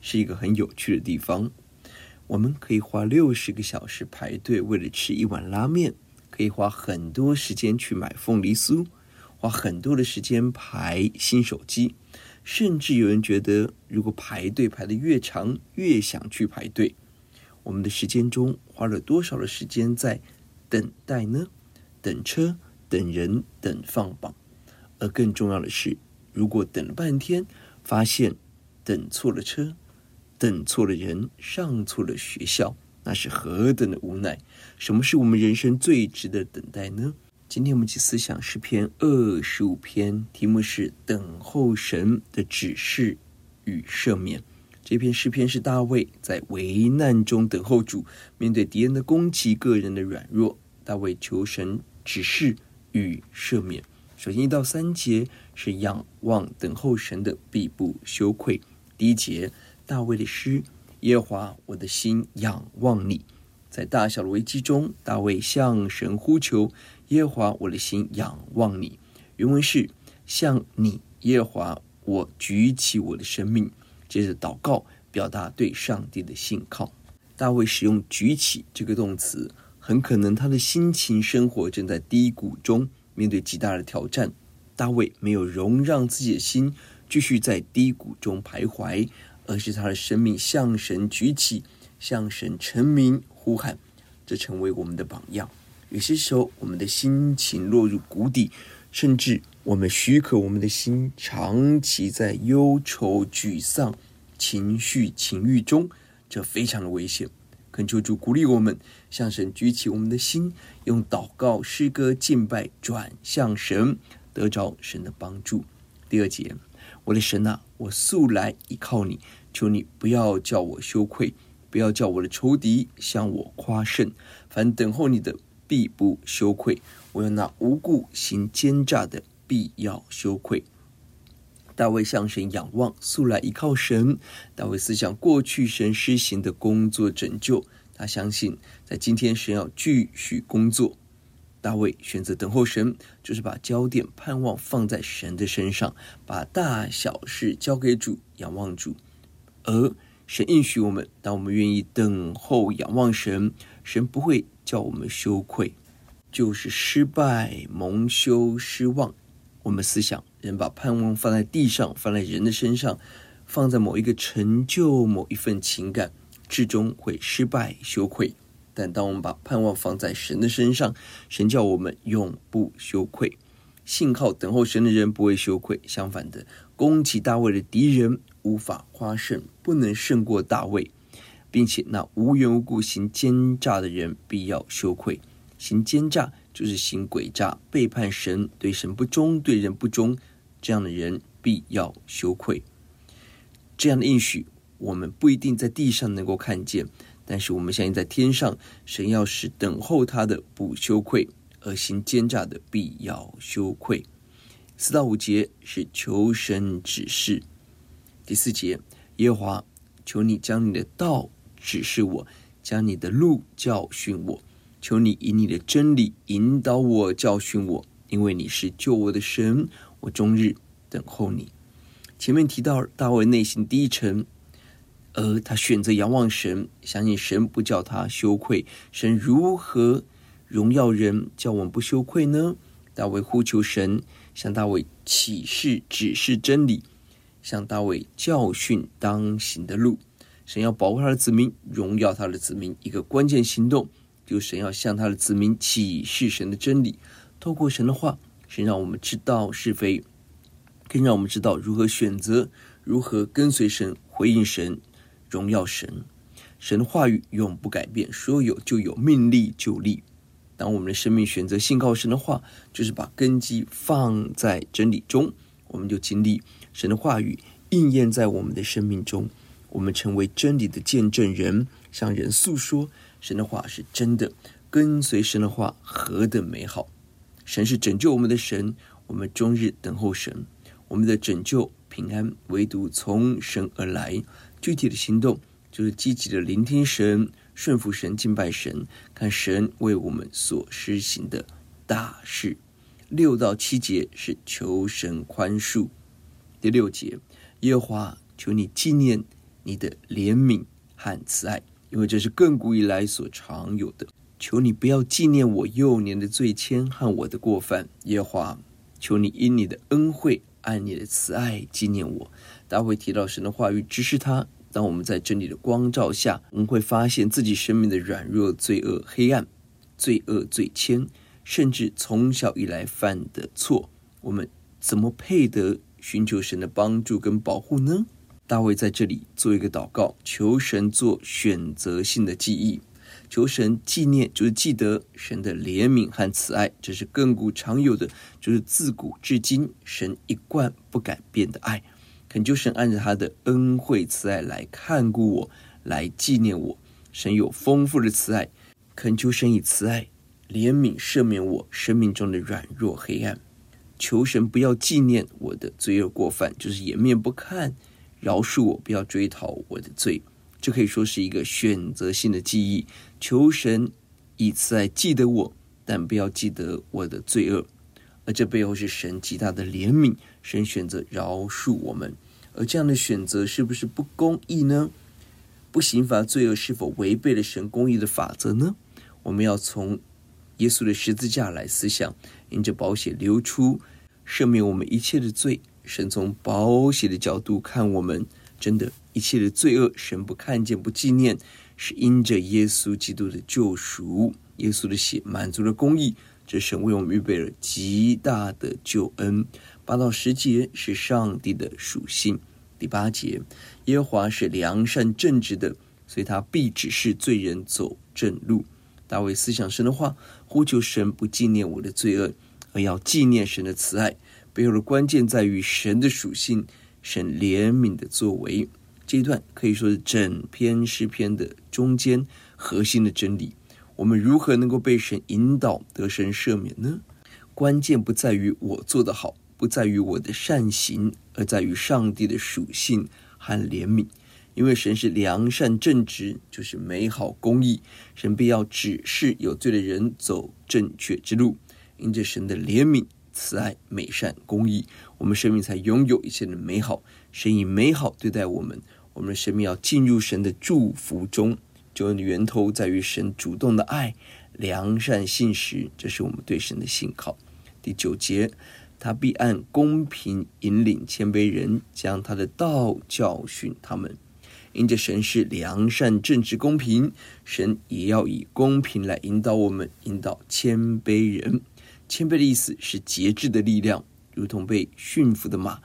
是一个很有趣的地方，我们可以花六十个小时排队为了吃一碗拉面，可以花很多时间去买凤梨酥，花很多的时间排新手机，甚至有人觉得，如果排队排得越长，越想去排队。我们的时间中花了多少的时间在等待呢？等车、等人、等放榜。而更重要的是，如果等了半天，发现等错了车、等错了人、上错了学校，那是何等的无奈！什么是我们人生最值得等待呢？今天我们一起思想诗篇二十五篇，题目是“等候神的指示与赦免”。这篇诗篇是大卫在危难中等候主，面对敌人的攻击、个人的软弱，大卫求神指示与赦免。首先一到三节是仰望等候神的必不羞愧。第一节，大卫的诗：耶和华，我的心仰望你。在大小的危机中，大卫向神呼求：耶和华，我的心仰望你。原文是：向你，耶和华，我举起我的生命。接着祷告，表达对上帝的信靠。大卫使用“举起”这个动词，很可能他的心情生活正在低谷中，面对极大的挑战。大卫没有容让自己的心继续在低谷中徘徊，而是他的生命向神举起，向神陈明呼喊，这成为我们的榜样。有些时候，我们的心情落入谷底，甚至。我们许可我们的心长期在忧愁、沮丧、情绪、情欲中，这非常的危险。恳求主鼓励我们，向神举起我们的心，用祷告、诗歌、敬拜转向神，得着神的帮助。第二节，我的神啊，我素来依靠你，求你不要叫我羞愧，不要叫我的仇敌向我夸胜。凡等候你的，必不羞愧。我要那无故行奸诈的。必要羞愧。大卫向神仰望，素来依靠神。大卫思想过去神施行的工作拯救，他相信在今天神要继续工作。大卫选择等候神，就是把焦点盼望放在神的身上，把大小事交给主，仰望主。而神应许我们，当我们愿意等候仰望神，神不会叫我们羞愧，就是失败、蒙羞、失望。我们思想，人把盼望放在地上，放在人的身上，放在某一个成就、某一份情感，至终会失败、羞愧。但当我们把盼望放在神的身上，神叫我们永不羞愧。信靠等候神的人不会羞愧，相反的，攻击大卫的敌人无法夸胜，不能胜过大卫，并且那无缘无故行奸诈的人必要羞愧。行奸诈。就是行诡诈、背叛神、对神不忠、对人不忠，这样的人必要羞愧。这样的应许，我们不一定在地上能够看见，但是我们相信在天上，神要使等候他的不羞愧，而行奸诈的必要羞愧。四到五节是求神指示。第四节，耶和华，求你将你的道指示我，将你的路教训我。求你以你的真理引导我，教训我，因为你是救我的神，我终日等候你。前面提到大卫内心低沉，而他选择仰望神，相信神不叫他羞愧。神如何荣耀人，叫我们不羞愧呢？大卫呼求神，向大卫启示指示真理，向大卫教训当行的路。神要保护他的子民，荣耀他的子民。一个关键行动，就是神要向他的子民启示神的真理。透过神的话，神让我们知道是非，更让我们知道如何选择，如何跟随神，回应神，荣耀神。神的话语永不改变，说有就有，命立就立。当我们的生命选择信靠神的话，就是把根基放在真理中，我们就经历神的话语应验在我们的生命中，我们成为真理的见证人，向人诉说神的话是真的。跟随神的话何等美好！神是拯救我们的神，我们终日等候神，我们的拯救平安唯独从神而来。具体的行动就是积极的聆听神。顺服神，敬拜神，看神为我们所施行的大事。六到七节是求神宽恕。第六节，耶和华，求你纪念你的怜悯和慈爱，因为这是亘古以来所常有的。求你不要纪念我幼年的罪愆和我的过犯。耶和华，求你因你的恩惠，按你的慈爱纪念我。大卫提到神的话语，指示他。当我们在真理的光照下，我们会发现自己生命的软弱、罪恶、黑暗、罪恶、罪愆，甚至从小以来犯的错，我们怎么配得寻求神的帮助跟保护呢？大卫在这里做一个祷告，求神做选择性的记忆，求神纪念，就是记得神的怜悯和慈爱，这是亘古常有的，就是自古至今神一贯不改变的爱。恳求神按着他的恩惠慈爱来看顾我，来纪念我。神有丰富的慈爱，恳求神以慈爱怜悯赦免我生命中的软弱黑暗。求神不要纪念我的罪恶过犯，就是掩面不看，饶恕我，不要追讨我的罪。这可以说是一个选择性的记忆。求神以此来记得我，但不要记得我的罪恶。而这背后是神极大的怜悯，神选择饶恕我们，而这样的选择是不是不公义呢？不刑罚罪恶是否违背了神公义的法则呢？我们要从耶稣的十字架来思想，因着宝血流出，赦免我们一切的罪。神从宝血的角度看我们，真的，一切的罪恶，神不看见，不纪念，是因着耶稣基督的救赎，耶稣的血满足了公义。这神为我们预备了极大的救恩。八到十节是上帝的属性。第八节，耶和华是良善正直的，所以他必指示罪人走正路。大卫思想神的话，呼求神不纪念我的罪恶，而要纪念神的慈爱。背后的关键在于神的属性，神怜悯的作为。这一段可以说是整篇诗篇的中间核心的真理。我们如何能够被神引导得神赦免呢？关键不在于我做得好，不在于我的善行，而在于上帝的属性和怜悯。因为神是良善正直，就是美好公义，神必要指示有罪的人走正确之路。因着神的怜悯、慈爱、美善、公义，我们生命才拥有一切的美好。神以美好对待我们，我们的生命要进入神的祝福中。救恩的源头在于神主动的爱、良善信实，这是我们对神的信靠。第九节，他必按公平引领谦卑人，将他的道教训他们。因着神是良善、正直、公平，神也要以公平来引导我们，引导谦卑人。谦卑的意思是节制的力量，如同被驯服的马，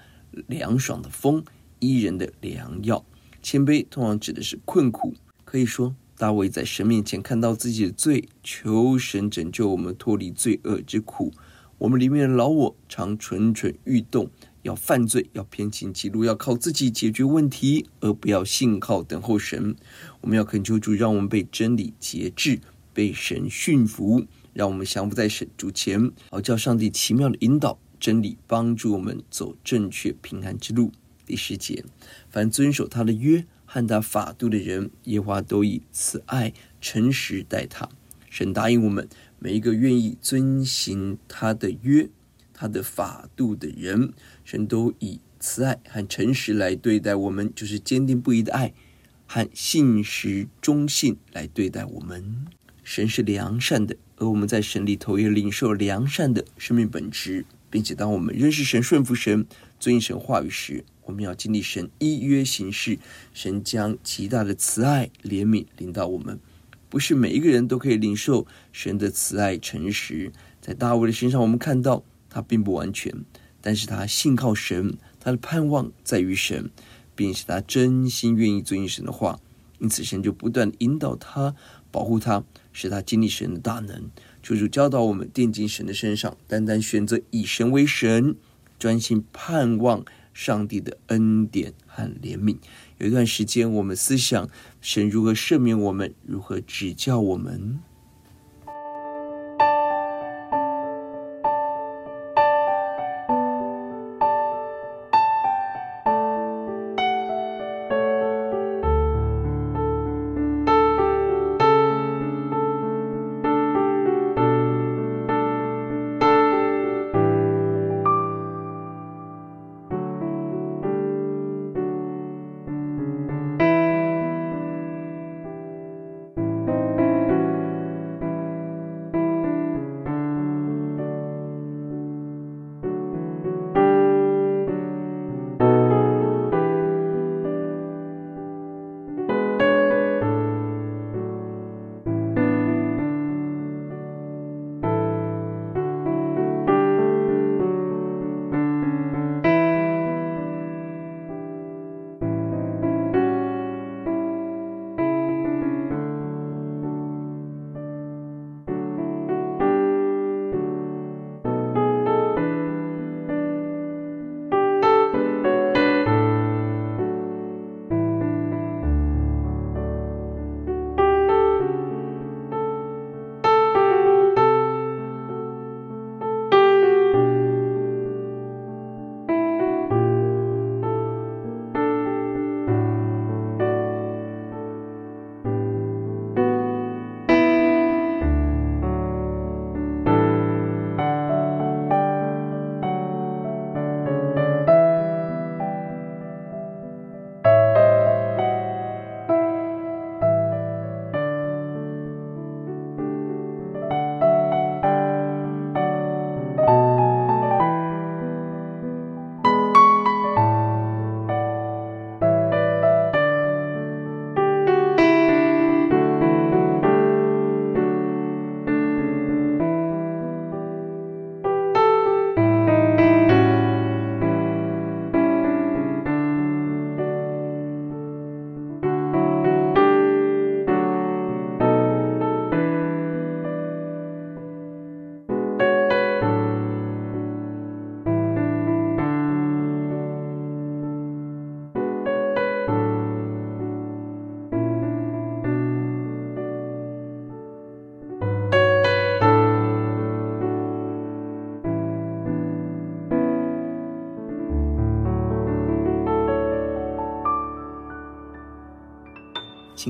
凉爽的风，医人的良药。谦卑通常指的是困苦。可以说，大卫在神面前看到自己的罪，求神拯救我们脱离罪恶之苦。我们里面的老我常蠢蠢欲动，要犯罪，要偏行己路，要靠自己解决问题，而不要信靠等候神。我们要恳求主，让我们被真理节制，被神驯服，让我们降服在神主前，好叫上帝奇妙的引导真理，帮助我们走正确平安之路。第十节，凡遵守他的约。和他法度的人，耶华都以慈爱、诚实待他。神答应我们，每一个愿意遵行他的约、他的法度的人，神都以慈爱和诚实来对待我们，就是坚定不移的爱和信实忠信来对待我们。神是良善的，而我们在神里头也领受良善的生命本质，并且当我们认识神、顺服神，遵行神话语时，我们要经历神依约行事，神将极大的慈爱怜悯临到我们。不是每一个人都可以领受神的慈爱诚实。在大卫的身上，我们看到他并不完全，但是他信靠神，他的盼望在于神，并且他真心愿意遵行神的话，因此神就不断引导他、保护他，使他经历神的大能。求主教导我们，定睛神的身上，单单选择以神为神，专心盼望上帝的恩典和怜悯。有一段时间，我们思想神如何赦免我们，如何指教我们。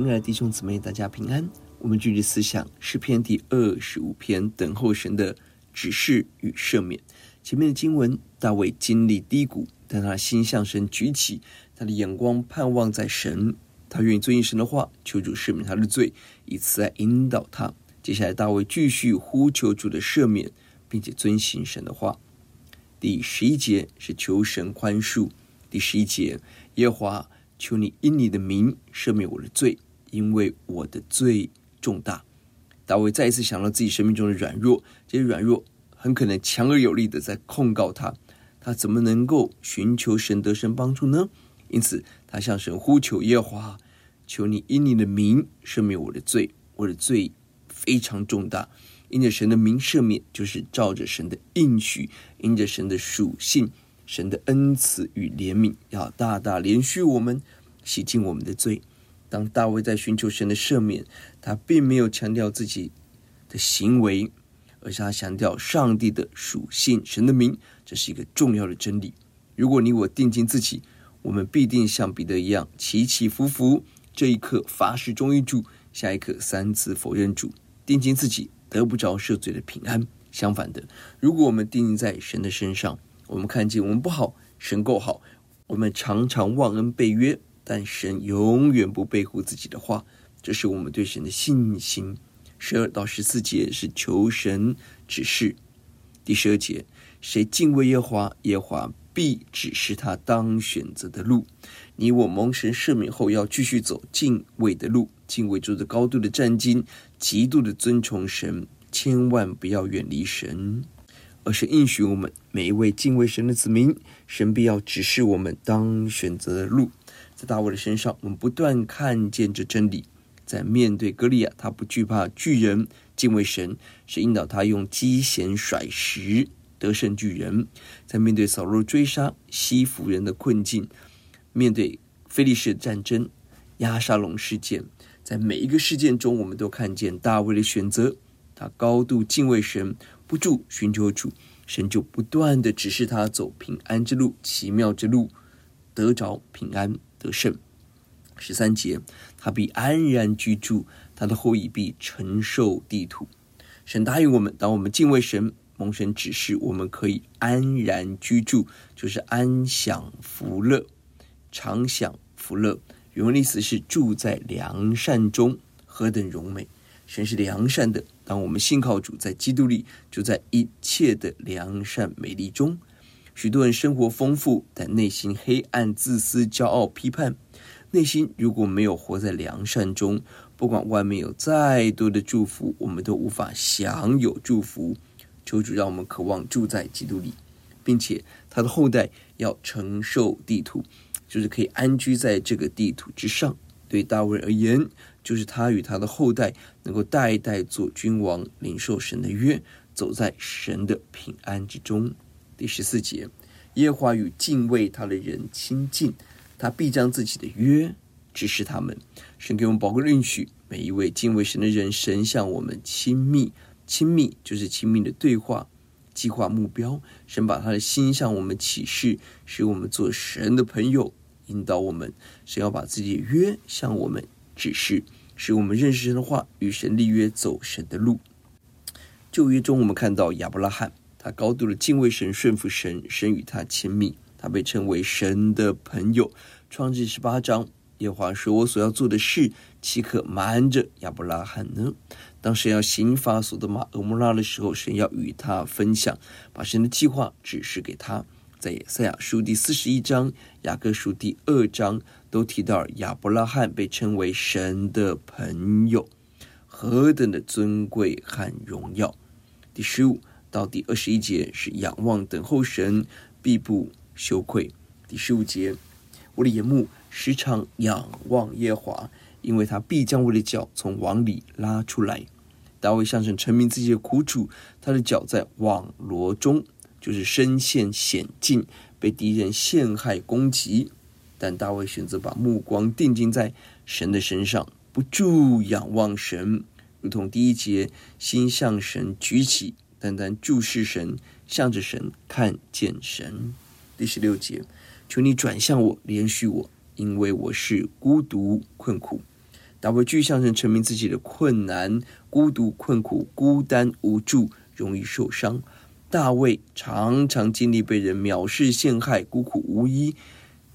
亲爱的弟兄姊妹，大家平安。我们继续思想诗篇第二十五篇，等候神的指示与赦免。前面的经文，大卫经历低谷，但他心向神举起，他的眼光盼望在神，他愿意遵行神的话，求主赦免他的罪，以此来引导他。接下来，大卫继续呼求主的赦免，并且遵行神的话。第十一节是求神宽恕。第十一节，耶和华，求你因你的名赦免我的罪。因为我的罪重大，大卫再一次想到自己生命中的软弱，这些软弱很可能强而有力的在控告他，他怎么能够寻求神得神帮助呢？因此，他向神呼求耶和华，求你因你的名赦免我的罪，我的罪非常重大。因着神的名赦免，就是照着神的应许，因着神的属性，神的恩慈与怜悯，要大大怜恤我们，洗净我们的罪。当大卫在寻求神的赦免，他并没有强调自己的行为，而是他强调上帝的属性、神的名，这是一个重要的真理。如果你我定睛自己，我们必定像彼得一样起起伏伏。这一刻发誓忠于主，下一刻三次否认主，定睛自己得不着赦罪的平安。相反的，如果我们定睛在神的身上，我们看见我们不好，神够好，我们常常忘恩背约。但神永远不背负自己的话，这是我们对神的信心。十二到十四节是求神指示。第十二节，谁敬畏耶华，耶华必指示他当选择的路。你我蒙神赦免后，要继续走敬畏的路，敬畏主的高度的战兢，极度的尊崇神，千万不要远离神，而是应许我们每一位敬畏神的子民，神必要指示我们当选择的路。大卫的身上，我们不断看见这真理。在面对歌利亚，他不惧怕巨人，敬畏神，是引导他用机弦甩石得胜巨人。在面对扫罗追杀西弗人的困境，面对非利士战争、押沙龙事件，在每一个事件中，我们都看见大卫的选择。他高度敬畏神，不住寻求主，神就不断地指示他走平安之路、奇妙之路，得着平安得胜。十三节，他必安然居住，他的后裔必承受地土。神答应我们，当我们敬畏神，蒙神指示，我们可以安然居住，就是安享福乐，常享福乐。原文的意思是住在良善中，何等荣美！神是良善的，当我们信靠主，在基督里，就在一切的良善美丽中。许多人生活丰富，但内心黑暗、自私、骄傲、批判。内心如果没有活在良善中，不管外面有再多的祝福，我们都无法享有祝福。求主让我们渴望住在基督里，并且他的后代要承受地土，就是可以安居在这个地土之上。对大卫而言，就是他与他的后代能够代代做君王，领受神的约，走在神的平安之中。第十四节，耶和华与敬畏他的人亲近。他必将自己的约指示他们，神给我们宝贵的应许。每一位敬畏神的人，神向我们亲密，亲密就是亲密的对话、计划、目标。神把他的心向我们启示，使我们做神的朋友，引导我们。神要把自己的约向我们指示，使我们认识神的话，与神立约，走神的路。旧约中，我们看到亚伯拉罕，他高度的敬畏神，顺服神，神与他亲密。他被称为神的朋友。创世十八章，耶和华说：“我所要做的事，岂可瞒着亚伯拉罕呢？”当神要刑罚所多玛、蛾摩拉的时候，神要与他分享，把神的计划指示给他。在以赛亚书第四十一章、雅各书第二章都提到亚伯拉罕被称为神的朋友，何等的尊贵和荣耀！第十五到第二十一节是仰望等候神，必不羞愧。第十五节，我的眼目时常仰望耶华，因为他必将我的脚从网里拉出来。大卫向神陈明自己的苦楚，他的脚在网罗中，就是身陷险境，被敌人陷害攻击。但大卫选择把目光定睛在神的身上，不住仰望神，如同第一节，心向神举起，单单注视神，向着神，看见神。第十六节，求你转向我，怜恤我，因为我是孤独困苦。大卫继续向神陈明自己的困难、孤独困苦、孤单无助、容易受伤。大卫常常经历被人藐视、陷害、孤苦无依、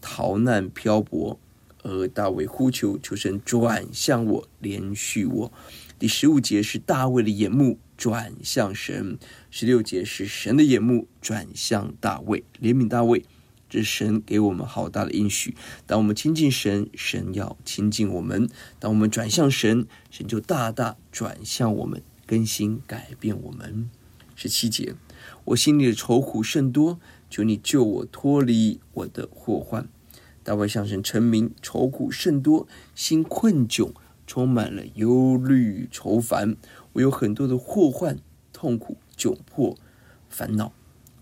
逃难漂泊，而大卫呼求求神转向我，怜恤我。第十五节是大卫的眼目转向神，十六节是神的眼目转向大卫，怜悯大卫。这神给我们好大的应许。当我们亲近神，神要亲近我们；当我们转向神，神就大大转向我们，更新改变我们。十七节，我心里的愁苦甚多，求你救我脱离我的祸患。大卫向神陈明愁苦甚多，心困窘。充满了忧虑、愁烦，我有很多的祸患、痛苦、窘迫、烦恼。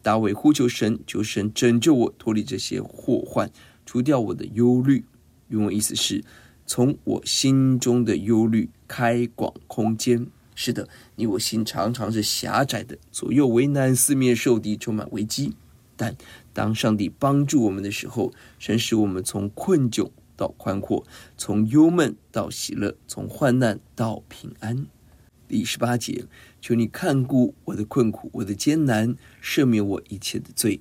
大卫呼求神，求神拯救我，脱离这些祸患，除掉我的忧虑。原文意思是从我心中的忧虑开广空间。是的，你我心常常是狭窄的，左右为难，四面受敌，充满危机。但当上帝帮助我们的时候，神使我们从困窘。到宽阔，从忧闷到喜乐，从患难到平安。第十八节，求你看顾我的困苦，我的艰难，赦免我一切的罪。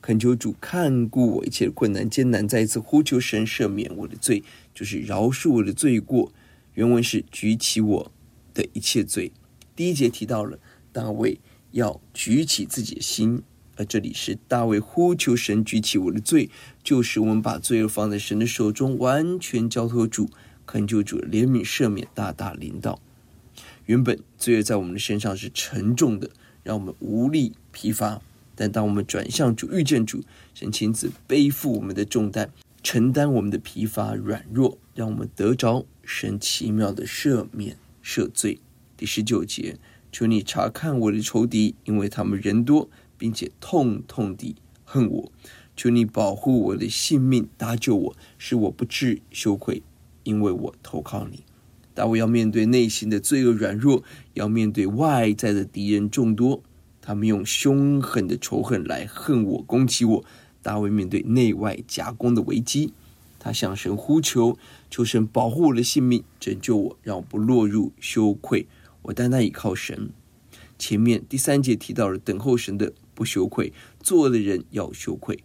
恳求主看顾我一切的困难艰难，再一次呼求神赦免我的罪，就是饶恕我的罪过。原文是举起我的一切罪。第一节提到了大卫要举起自己的心，而这里是大卫呼求神举起我的罪，就是我们把罪恶放在神的手中，完全交托主，恳求主怜悯赦免，大大临到。原本罪恶在我们的身上是沉重的，让我们无力疲乏。但当我们转向主，遇见主，神亲自背负我们的重担，承担我们的疲乏软弱，让我们得着神奇妙的赦免赦罪。第十九节，求你查看我的仇敌，因为他们人多。并且痛痛地恨我，求你保护我的性命，搭救我，使我不至羞愧，因为我投靠你。大卫要面对内心的罪恶软弱，要面对外在的敌人众多，他们用凶狠的仇恨来恨我、攻击我。大卫面对内外夹攻的危机，他向神呼求，求神保护我的性命，拯救我，让我不落入羞愧。我单单倚靠神。前面第三节提到了等候神的。不羞愧，作恶的人要羞愧。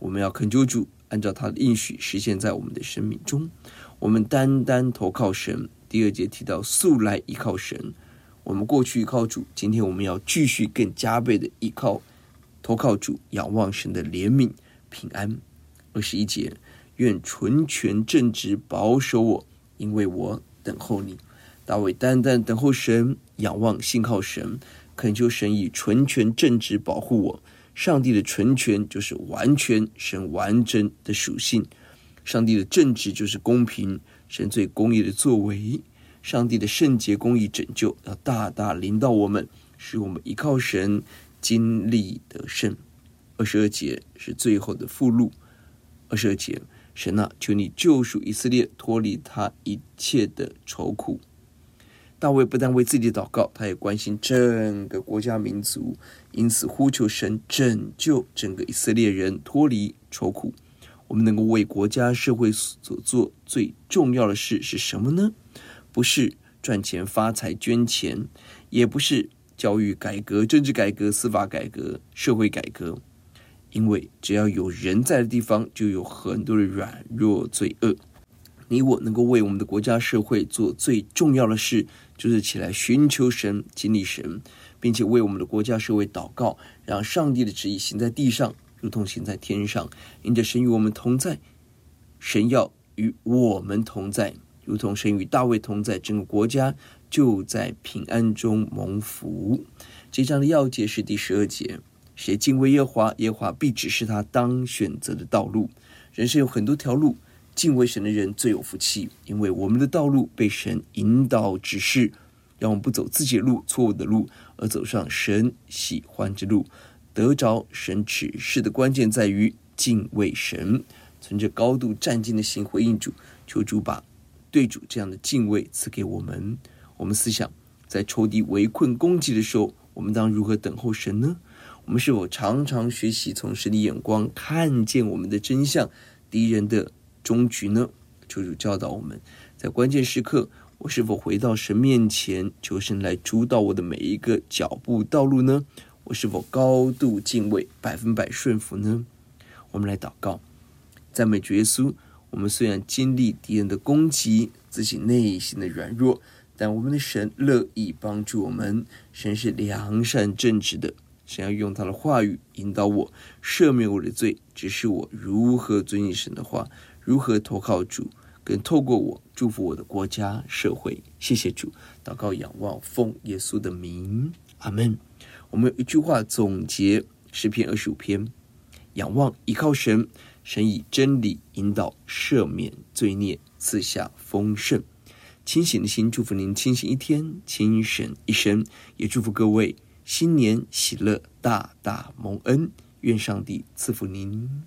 我们要恳求主，按照他的应许实现在我们的生命中。我们单单投靠神。第二节提到素来依靠神，我们过去依靠主，今天我们要继续更加倍的依靠、投靠主，仰望神的怜悯、平安。二十一节，愿纯全正直保守我，因为我等候你。大卫单单等候神，仰望信靠神。恳求神以纯全正直保护我。上帝的纯全就是完全，神完整的属性；上帝的正直就是公平，神最公义的作为；上帝的圣洁公义拯救要大大临到我们，使我们依靠神，经历得胜。二十二节是最后的附录。二十二节，神啊，求你救赎以色列，脱离他一切的愁苦。大卫不但为自己祷告，他也关心整个国家民族，因此呼求神拯救整个以色列人脱离愁苦。我们能够为国家社会所做最重要的事是什么呢？不是赚钱发财捐钱，也不是教育改革、政治改革、司法改革、社会改革，因为只要有人在的地方，就有很多的软弱罪恶。你我能够为我们的国家社会做最重要的事，就是起来寻求神、经历神，并且为我们的国家社会祷告，让上帝的旨意行在地上，如同行在天上。因着神与我们同在，神要与我们同在，如同神与大卫同在，整个国家就在平安中蒙福。这章的要节是第十二节：谁敬畏耶华，耶华必指示他当选择的道路。人生有很多条路。敬畏神的人最有福气，因为我们的道路被神引导指示，让我们不走自己的路、错误的路，而走上神喜欢之路。得着神指示的关键在于敬畏神，存着高度战兢的心回应主，求主把对主这样的敬畏赐给我们。我们思想，在仇敌围困攻击的时候，我们当如何等候神呢？我们是否常常学习从神的眼光看见我们的真相、敌人的终局呢？求主教导我们，在关键时刻，我是否回到神面前，求神来主导我的每一个脚步道路呢？我是否高度敬畏，百分百顺服呢？我们来祷告，赞美主耶稣。我们虽然经历敌人的攻击，自己内心的软弱，但我们的神乐意帮助我们。神是良善正直的，神要用他的话语引导我，赦免我的罪，指示我如何遵行神的话。如何投靠主，更透过我祝福我的国家社会。谢谢主，祷告仰望奉耶稣的名，阿门。我们有一句话总结诗篇二十五篇：仰望依靠神，神以真理引导，赦免罪孽，赐下丰盛。清醒的心祝福您清醒一天，清醒一生。也祝福各位新年喜乐，大大蒙恩。愿上帝赐福您。